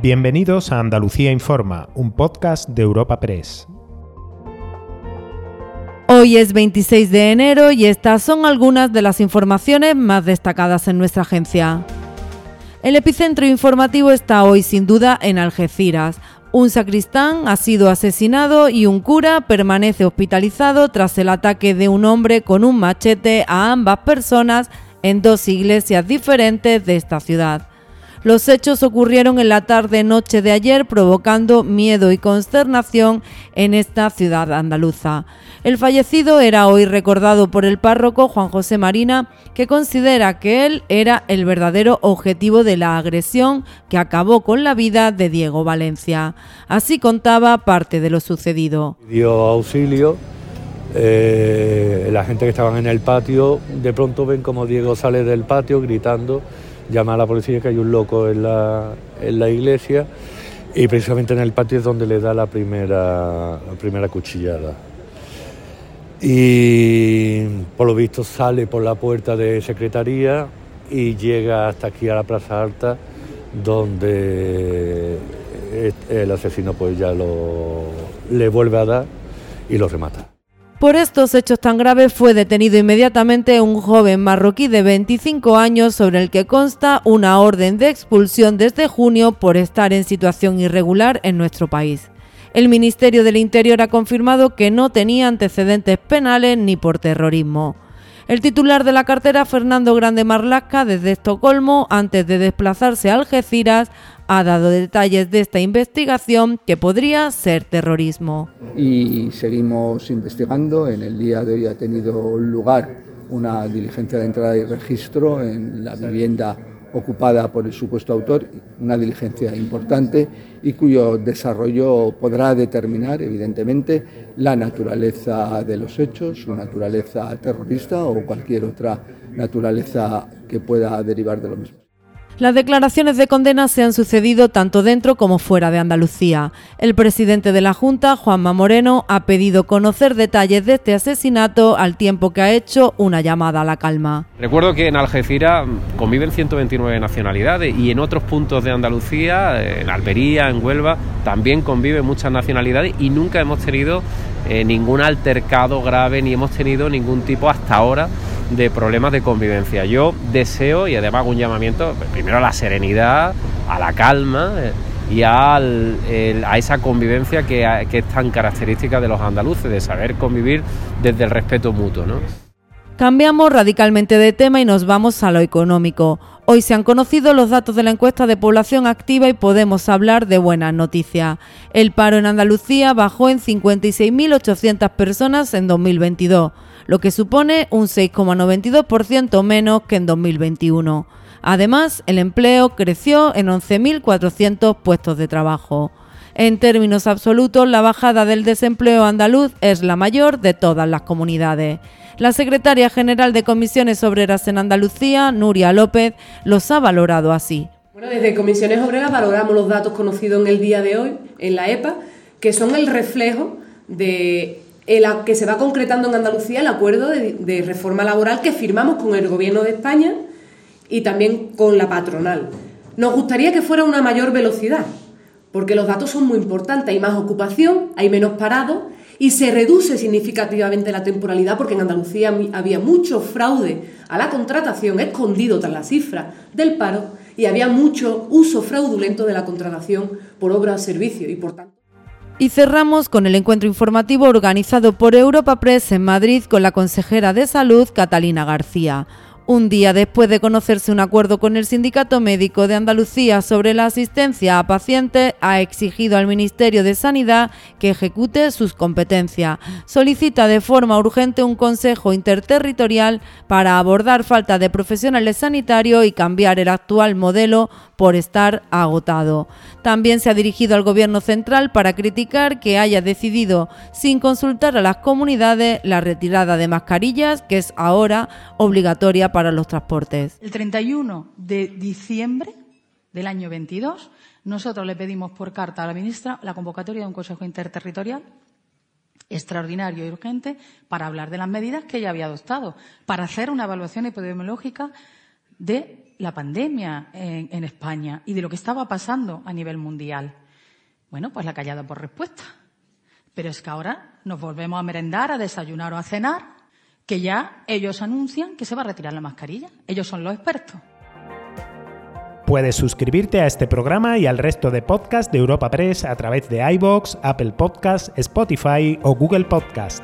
Bienvenidos a Andalucía Informa, un podcast de Europa Press. Hoy es 26 de enero y estas son algunas de las informaciones más destacadas en nuestra agencia. El epicentro informativo está hoy sin duda en Algeciras. Un sacristán ha sido asesinado y un cura permanece hospitalizado tras el ataque de un hombre con un machete a ambas personas en dos iglesias diferentes de esta ciudad. Los hechos ocurrieron en la tarde-noche de ayer, provocando miedo y consternación en esta ciudad andaluza. El fallecido era hoy recordado por el párroco Juan José Marina, que considera que él era el verdadero objetivo de la agresión que acabó con la vida de Diego Valencia. Así contaba parte de lo sucedido. Dio auxilio eh, la gente que estaban en el patio de pronto ven como Diego sale del patio gritando llama a la policía que hay un loco en la, en la iglesia y precisamente en el patio es donde le da la primera, la primera cuchillada. Y por lo visto sale por la puerta de secretaría y llega hasta aquí a la Plaza Alta donde el asesino pues ya lo, le vuelve a dar y lo remata. Por estos hechos tan graves fue detenido inmediatamente un joven marroquí de 25 años sobre el que consta una orden de expulsión desde junio por estar en situación irregular en nuestro país. El Ministerio del Interior ha confirmado que no tenía antecedentes penales ni por terrorismo. El titular de la cartera, Fernando Grande Marlasca, desde Estocolmo, antes de desplazarse a Algeciras, ha dado detalles de esta investigación que podría ser terrorismo. Y seguimos investigando. En el día de hoy ha tenido lugar una diligencia de entrada y registro en la vivienda ocupada por el supuesto autor, una diligencia importante y cuyo desarrollo podrá determinar, evidentemente, la naturaleza de los hechos, su naturaleza terrorista o cualquier otra naturaleza que pueda derivar de lo mismo. Las declaraciones de condena se han sucedido tanto dentro como fuera de Andalucía. El presidente de la Junta, Juanma Moreno, ha pedido conocer detalles de este asesinato al tiempo que ha hecho una llamada a la calma. Recuerdo que en Algeciras conviven 129 nacionalidades y en otros puntos de Andalucía, en Almería, en Huelva, también conviven muchas nacionalidades y nunca hemos tenido eh, ningún altercado grave ni hemos tenido ningún tipo hasta ahora de problemas de convivencia. Yo deseo y además hago un llamamiento primero a la serenidad, a la calma eh, y a esa convivencia que, que, es tan característica de los andaluces, de saber convivir desde el respeto mutuo. ¿no? Cambiamos radicalmente de tema y nos vamos a lo económico. Hoy se han conocido los datos de la encuesta de población activa y podemos hablar de buenas noticias. El paro en Andalucía bajó en 56.800 personas en 2022 lo que supone un 6,92% menos que en 2021. Además, el empleo creció en 11.400 puestos de trabajo. En términos absolutos, la bajada del desempleo andaluz es la mayor de todas las comunidades. La secretaria general de Comisiones Obreras en Andalucía, Nuria López, los ha valorado así. Bueno, desde Comisiones Obreras valoramos los datos conocidos en el día de hoy en la EPA, que son el reflejo de que se va concretando en Andalucía el acuerdo de, reforma laboral que firmamos con el Gobierno de España y también con la patronal. Nos gustaría que fuera una mayor velocidad, porque los datos son muy importantes. Hay más ocupación, hay menos parados y se reduce significativamente la temporalidad, porque en Andalucía había mucho fraude a la contratación escondido tras la cifra del paro y había mucho uso fraudulento de la contratación por obra o servicio y por tanto y cerramos con el encuentro informativo organizado por Europa Press en Madrid con la consejera de Salud, Catalina García. Un día después de conocerse un acuerdo con el Sindicato Médico de Andalucía sobre la asistencia a pacientes, ha exigido al Ministerio de Sanidad que ejecute sus competencias. Solicita de forma urgente un Consejo Interterritorial para abordar falta de profesionales sanitarios y cambiar el actual modelo por estar agotado. También se ha dirigido al Gobierno central para criticar que haya decidido, sin consultar a las comunidades, la retirada de mascarillas, que es ahora obligatoria para los transportes. El 31 de diciembre del año 22, nosotros le pedimos por carta a la ministra la convocatoria de un Consejo Interterritorial extraordinario y urgente para hablar de las medidas que ella había adoptado, para hacer una evaluación epidemiológica de la pandemia en, en España y de lo que estaba pasando a nivel mundial. Bueno, pues la callada por respuesta. Pero es que ahora nos volvemos a merendar, a desayunar o a cenar, que ya ellos anuncian que se va a retirar la mascarilla. Ellos son los expertos. Puedes suscribirte a este programa y al resto de podcasts de Europa Press a través de iBox, Apple Podcasts, Spotify o Google Podcasts.